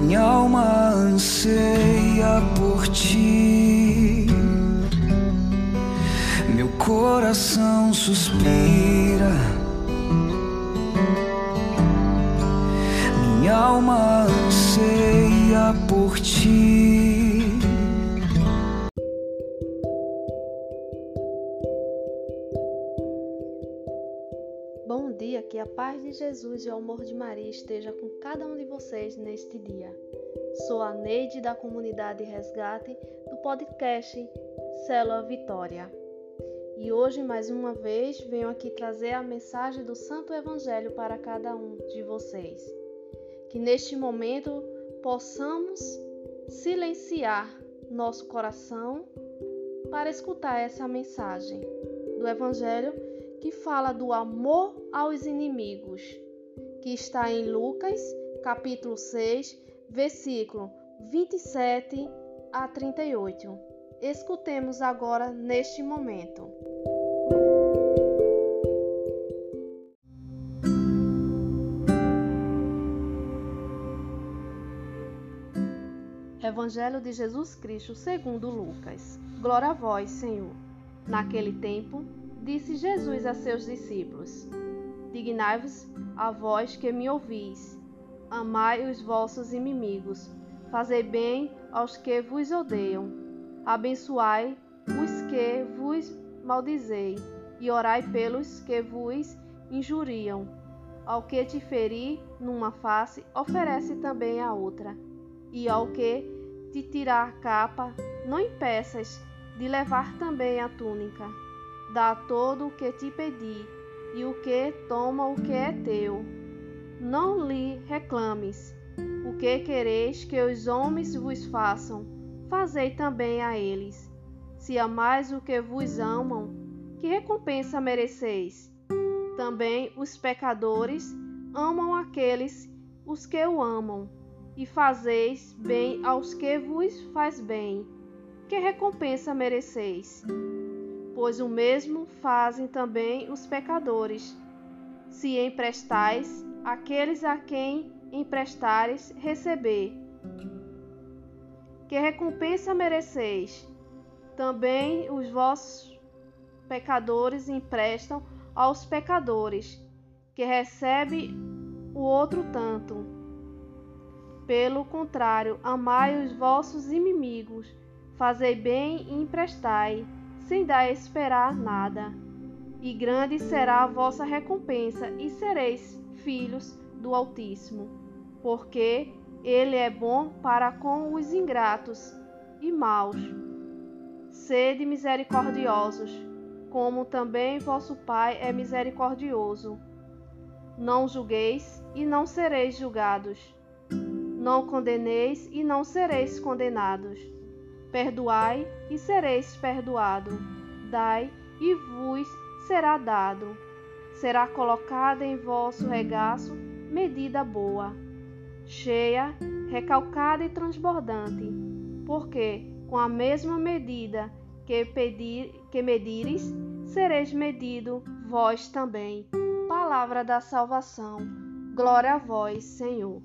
Minha alma anseia por ti. Meu coração suspira. Minha alma anseia por ti. Paz de Jesus e o amor de Maria esteja com cada um de vocês neste dia. Sou a Neide da comunidade Resgate do podcast Célula Vitória. E hoje, mais uma vez, venho aqui trazer a mensagem do Santo Evangelho para cada um de vocês. Que neste momento possamos silenciar nosso coração para escutar essa mensagem do Evangelho que fala do amor aos inimigos, que está em Lucas, capítulo 6, versículo 27 a 38. Escutemos agora neste momento. Evangelho de Jesus Cristo segundo Lucas. Glória a vós, Senhor. Naquele tempo, disse Jesus a seus discípulos: Dignai-vos a vós que me ouvis, amai os vossos inimigos, fazei bem aos que vos odeiam, abençoai os que vos maldizei, e orai pelos que vos injuriam. Ao que te ferir numa face, oferece também a outra, e ao que te tirar a capa, não impeças de levar também a túnica dá todo o que te pedi, e o que toma o que é teu. Não lhe reclames. O que quereis que os homens vos façam, fazei também a eles. Se amais o que vos amam, que recompensa mereceis? Também os pecadores amam aqueles os que o amam, e fazeis bem aos que vos faz bem. Que recompensa mereceis? Pois o mesmo fazem também os pecadores. Se emprestais, aqueles a quem emprestares, receber. Que recompensa mereceis? Também os vossos pecadores emprestam aos pecadores, que recebe o outro tanto. Pelo contrário, amai os vossos inimigos, fazei bem e emprestai sem dar esperar nada. E grande será a vossa recompensa, e sereis filhos do Altíssimo, porque ele é bom para com os ingratos e maus. Sede misericordiosos, como também vosso Pai é misericordioso. Não julgueis e não sereis julgados. Não condeneis e não sereis condenados Perdoai e sereis perdoado. Dai e vos será dado. Será colocada em vosso regaço medida boa, cheia, recalcada e transbordante, porque com a mesma medida que, pedir, que medires, sereis medido vós também. Palavra da salvação. Glória a vós, Senhor.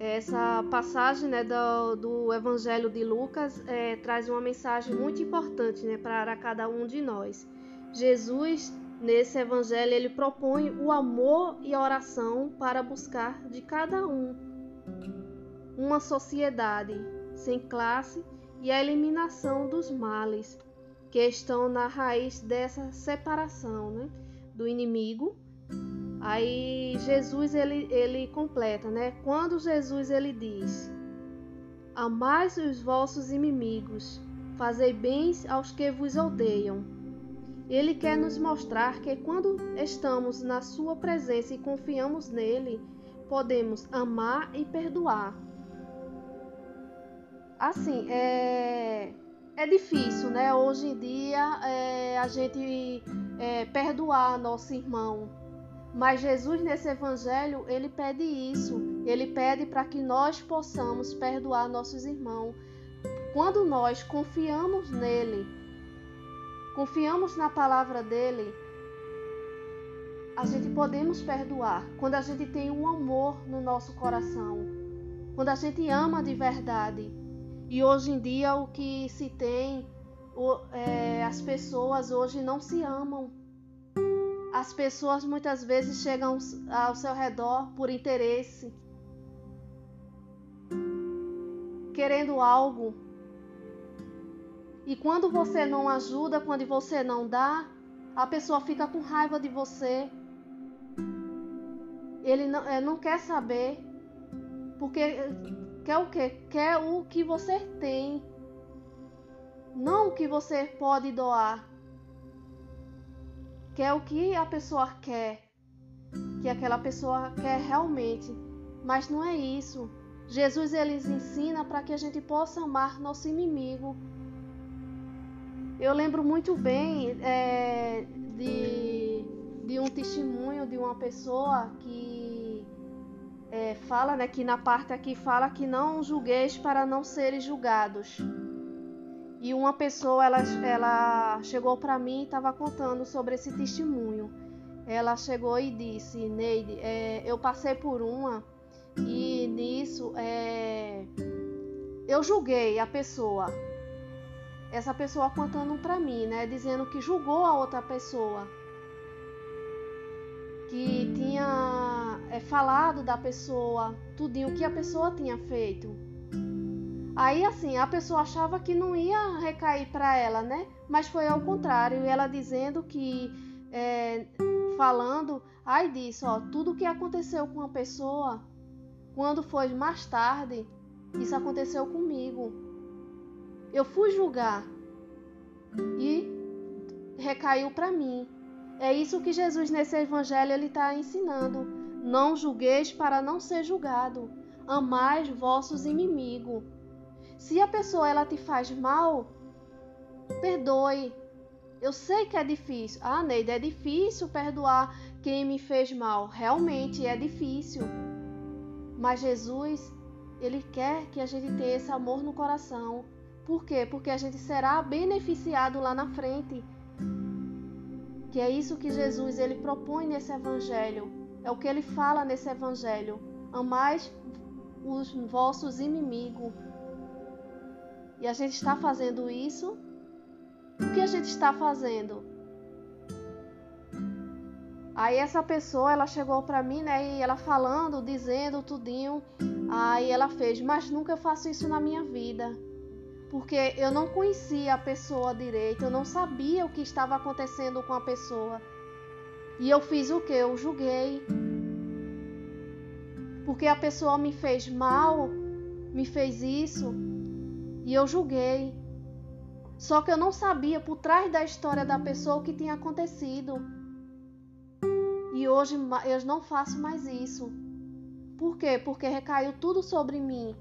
Essa passagem né, do, do Evangelho de Lucas é, traz uma mensagem muito importante né, para cada um de nós. Jesus, nesse Evangelho, ele propõe o amor e a oração para buscar de cada um uma sociedade sem classe e a eliminação dos males que estão na raiz dessa separação né, do inimigo Aí Jesus ele, ele completa, né? Quando Jesus ele diz: Amais os vossos inimigos, fazei bens aos que vos odeiam. Ele quer nos mostrar que quando estamos na sua presença e confiamos nele, podemos amar e perdoar. assim, é, é difícil, né? Hoje em dia é, a gente é, perdoar nosso irmão. Mas Jesus nesse evangelho ele pede isso. Ele pede para que nós possamos perdoar nossos irmãos. Quando nós confiamos nele, confiamos na palavra dele, a gente podemos perdoar. Quando a gente tem um amor no nosso coração, quando a gente ama de verdade. E hoje em dia o que se tem, é, as pessoas hoje não se amam. As pessoas muitas vezes chegam ao seu redor por interesse, querendo algo. E quando você não ajuda, quando você não dá, a pessoa fica com raiva de você. Ele não, é, não quer saber, porque Quer o que? Quer o que você tem, não o que você pode doar. Quer o que a pessoa quer, que aquela pessoa quer realmente. Mas não é isso. Jesus ele ensina para que a gente possa amar nosso inimigo. Eu lembro muito bem é, de, de um testemunho de uma pessoa que é, fala, né, que na parte aqui fala que não julgueis para não serem julgados. E uma pessoa, ela, ela chegou para mim e estava contando sobre esse testemunho. Ela chegou e disse, Neide, é, eu passei por uma e nisso é, eu julguei a pessoa. Essa pessoa contando para mim, né, dizendo que julgou a outra pessoa que tinha é, falado da pessoa, tudinho que a pessoa tinha feito. Aí assim, a pessoa achava que não ia recair para ela, né? Mas foi ao contrário, ela dizendo que é, falando, ai disso, ó, tudo que aconteceu com a pessoa, quando foi mais tarde, isso aconteceu comigo. Eu fui julgar e recaiu para mim. É isso que Jesus nesse evangelho ele está ensinando. Não julgueis para não ser julgado. Amais vossos inimigos. Se a pessoa ela te faz mal, perdoe. Eu sei que é difícil. Ah, Neide, é difícil perdoar quem me fez mal. Realmente é difícil. Mas Jesus, ele quer que a gente tenha esse amor no coração. Por quê? Porque a gente será beneficiado lá na frente que é isso que Jesus ele propõe nesse evangelho. É o que ele fala nesse evangelho. Amais os vossos inimigos. E a gente está fazendo isso? O que a gente está fazendo? Aí essa pessoa, ela chegou para mim, né, e ela falando, dizendo tudinho. Aí ela fez, mas nunca faço isso na minha vida porque eu não conhecia a pessoa direito, eu não sabia o que estava acontecendo com a pessoa. E eu fiz o que? Eu julguei. Porque a pessoa me fez mal, me fez isso, e eu julguei. Só que eu não sabia por trás da história da pessoa o que tinha acontecido. E hoje eu não faço mais isso. Por quê? Porque recaiu tudo sobre mim.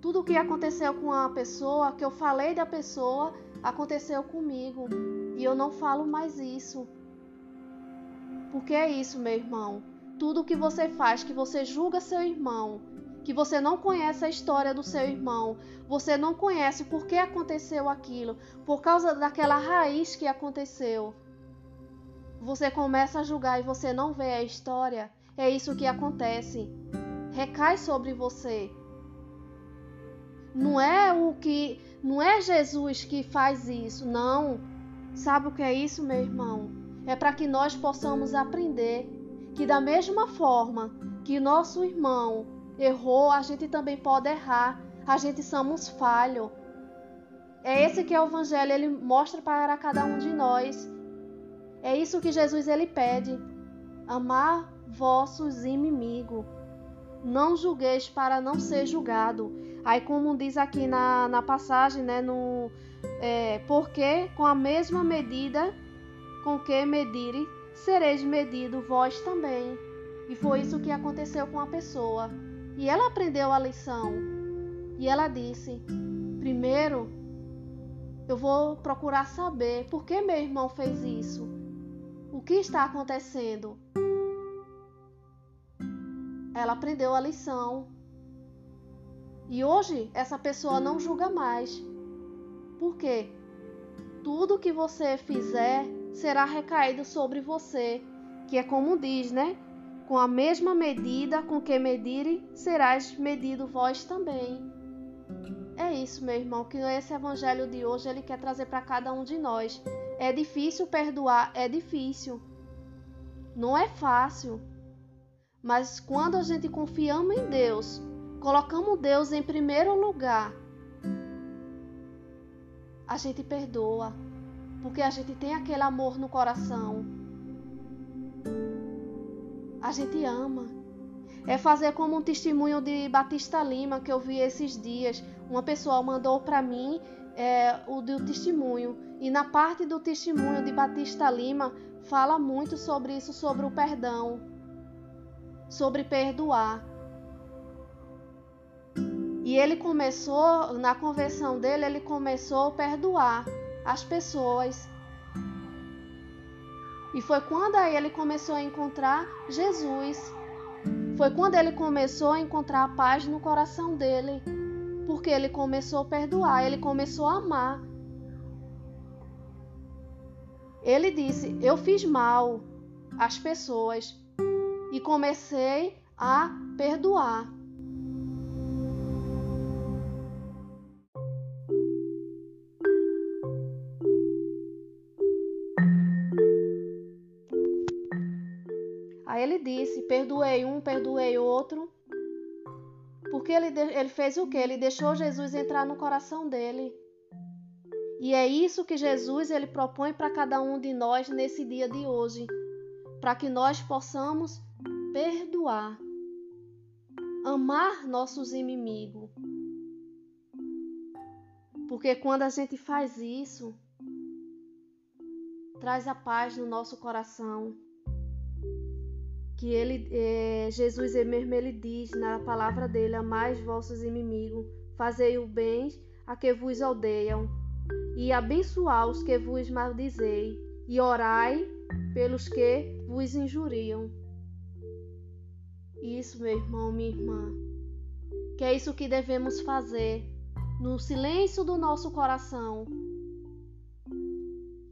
Tudo o que aconteceu com a pessoa, que eu falei da pessoa, aconteceu comigo. E eu não falo mais isso. Porque é isso, meu irmão. Tudo que você faz, que você julga seu irmão, que você não conhece a história do seu irmão, você não conhece por que aconteceu aquilo, por causa daquela raiz que aconteceu. Você começa a julgar e você não vê a história. É isso que acontece. Recai sobre você. Não é o que, não é Jesus que faz isso, não. Sabe o que é isso, meu irmão? É para que nós possamos aprender que da mesma forma que nosso irmão errou, a gente também pode errar. A gente somos falho. É esse que é o evangelho, ele mostra para cada um de nós. É isso que Jesus ele pede: amar vossos inimigos. Não julgueis para não ser julgado. Aí, como diz aqui na, na passagem, né, no, é, porque com a mesma medida com que medire, sereis medido vós também. E foi isso que aconteceu com a pessoa. E ela aprendeu a lição. E ela disse: primeiro eu vou procurar saber por que meu irmão fez isso. O que está acontecendo? Ela aprendeu a lição. E hoje essa pessoa não julga mais. Por quê? Tudo que você fizer será recaído sobre você, que é como diz, né? Com a mesma medida com que medirem, serás medido vós também. É isso, meu irmão, que esse evangelho de hoje ele quer trazer para cada um de nós. É difícil perdoar, é difícil. Não é fácil. Mas quando a gente confiamos em Deus, colocamos Deus em primeiro lugar, a gente perdoa, porque a gente tem aquele amor no coração. A gente ama. É fazer como um testemunho de Batista Lima que eu vi esses dias. Uma pessoa mandou para mim é, o do testemunho. E na parte do testemunho de Batista Lima fala muito sobre isso, sobre o perdão, sobre perdoar. E ele começou, na conversão dele, ele começou a perdoar as pessoas. E foi quando aí ele começou a encontrar Jesus. Foi quando ele começou a encontrar a paz no coração dele, porque ele começou a perdoar, ele começou a amar. Ele disse: Eu fiz mal às pessoas e comecei a perdoar. Perdoei um, perdoei outro. Porque ele, ele fez o que? Ele deixou Jesus entrar no coração dele. E é isso que Jesus ele propõe para cada um de nós nesse dia de hoje, para que nós possamos perdoar, amar nossos inimigos. Porque quando a gente faz isso, traz a paz no nosso coração que ele, é, Jesus mesmo ele diz na palavra dele: Amais vossos inimigos, fazei o bem a que vos odeiam, e abençoai os que vos maldizei, e orai pelos que vos injuriam. Isso, meu irmão, minha irmã, que é isso que devemos fazer no silêncio do nosso coração.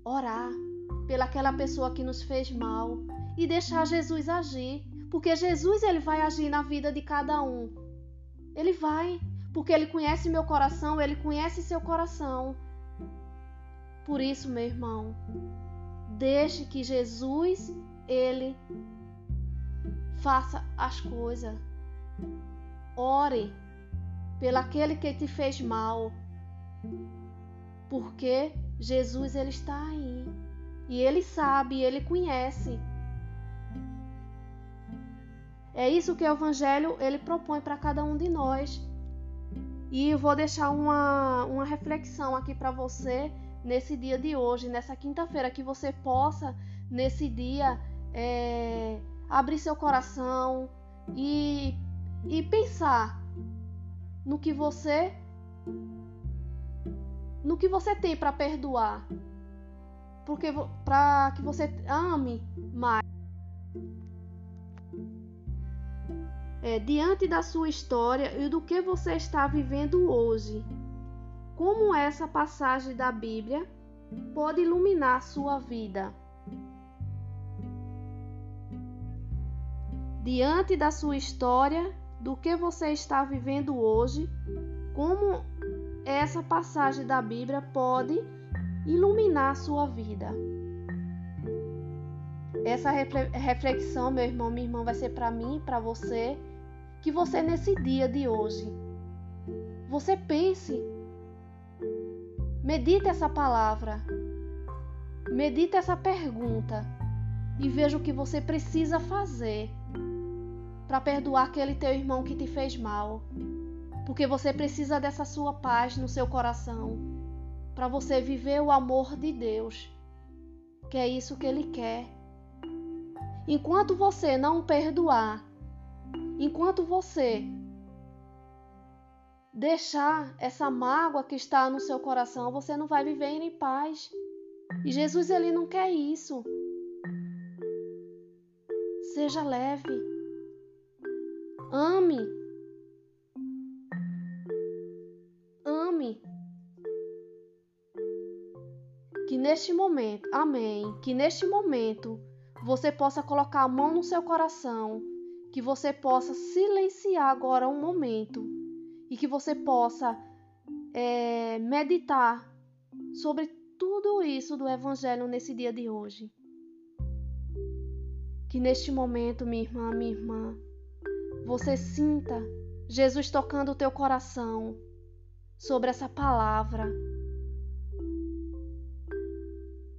Orar pelaquela pessoa que nos fez mal, e deixar Jesus agir, porque Jesus ele vai agir na vida de cada um. Ele vai, porque ele conhece meu coração, ele conhece seu coração. Por isso, meu irmão, deixe que Jesus ele faça as coisas. Ore pelaquele que te fez mal, porque Jesus ele está aí e ele sabe, ele conhece. É isso que o evangelho ele propõe para cada um de nós. E eu vou deixar uma, uma reflexão aqui para você nesse dia de hoje, nessa quinta-feira, que você possa, nesse dia, é, abrir seu coração e, e pensar no que você no que você tem para perdoar, porque para que você ame mais. É, diante da sua história e do que você está vivendo hoje. Como essa passagem da Bíblia pode iluminar sua vida? Diante da sua história, do que você está vivendo hoje, como essa passagem da Bíblia pode iluminar sua vida? Essa reflexão, meu irmão, minha irmã, vai ser para mim, para você que você nesse dia de hoje você pense, medite essa palavra, medite essa pergunta e veja o que você precisa fazer para perdoar aquele teu irmão que te fez mal. Porque você precisa dessa sua paz no seu coração para você viver o amor de Deus, que é isso que ele quer. Enquanto você não perdoar, Enquanto você deixar essa mágoa que está no seu coração, você não vai viver em paz. E Jesus ele não quer isso. Seja leve. Ame. Ame. Que neste momento, amém, que neste momento você possa colocar a mão no seu coração, que você possa silenciar agora um momento e que você possa é, meditar sobre tudo isso do Evangelho nesse dia de hoje. Que neste momento, minha irmã, minha irmã, você sinta Jesus tocando o teu coração sobre essa palavra,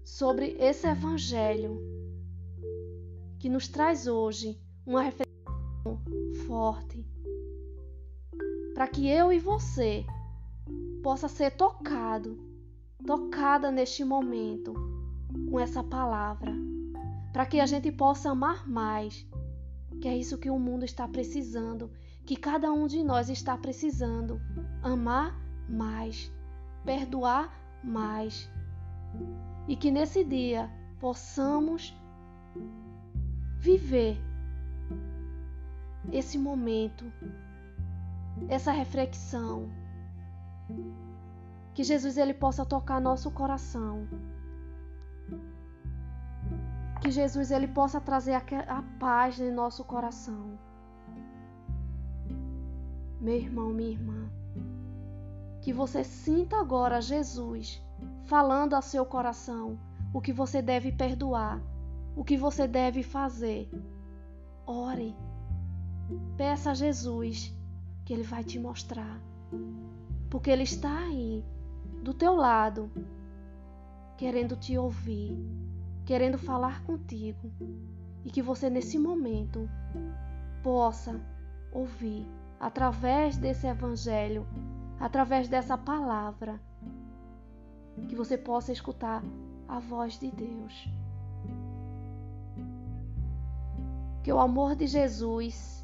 sobre esse Evangelho que nos traz hoje uma reflexão forte, para que eu e você possa ser tocado, tocada neste momento com essa palavra, para que a gente possa amar mais, que é isso que o mundo está precisando, que cada um de nós está precisando, amar mais, perdoar mais. E que nesse dia possamos viver esse momento, essa reflexão. Que Jesus ele possa tocar nosso coração. Que Jesus ele possa trazer a paz em nosso coração. Meu irmão, minha irmã, que você sinta agora Jesus falando a seu coração o que você deve perdoar, o que você deve fazer. Ore. Peça a Jesus que ele vai te mostrar. Porque ele está aí, do teu lado, querendo te ouvir, querendo falar contigo. E que você nesse momento possa ouvir através desse evangelho, através dessa palavra, que você possa escutar a voz de Deus. Que o amor de Jesus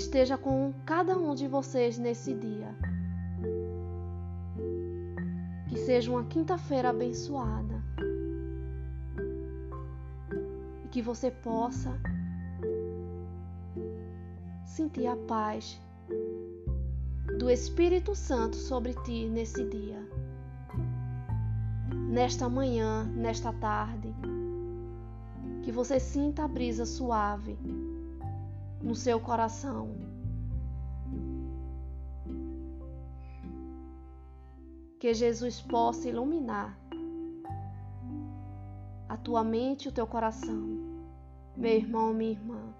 esteja com cada um de vocês nesse dia. Que seja uma quinta-feira abençoada. E que você possa sentir a paz do Espírito Santo sobre ti nesse dia. Nesta manhã, nesta tarde que você sinta a brisa suave no seu coração. Que Jesus possa iluminar a tua mente e o teu coração, meu irmão, minha irmã.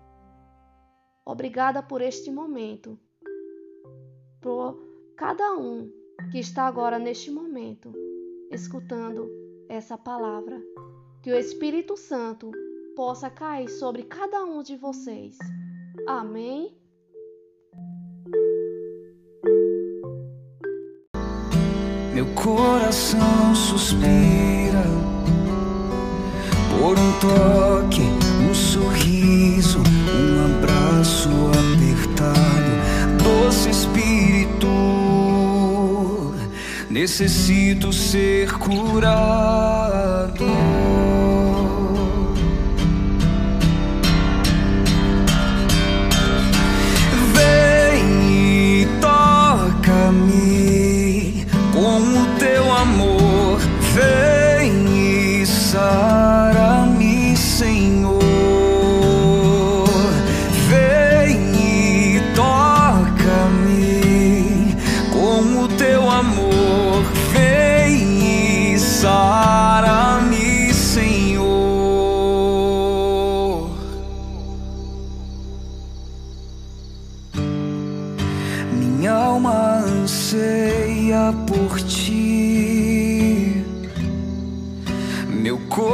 Obrigada por este momento, por cada um que está agora neste momento escutando essa palavra. Que o Espírito Santo possa cair sobre cada um de vocês. Amém. Meu coração suspira por um toque, um sorriso, um abraço apertado, doce Espírito. Necessito ser curado.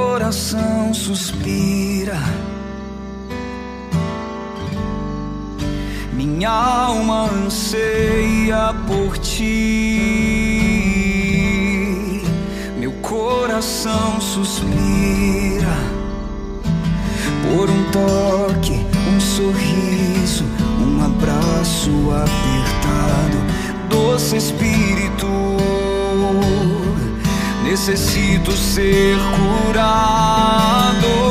coração suspira. Minha alma anseia por ti. Meu coração suspira por um toque, um sorriso, um abraço apertado. Doce Espírito necessito ser curado.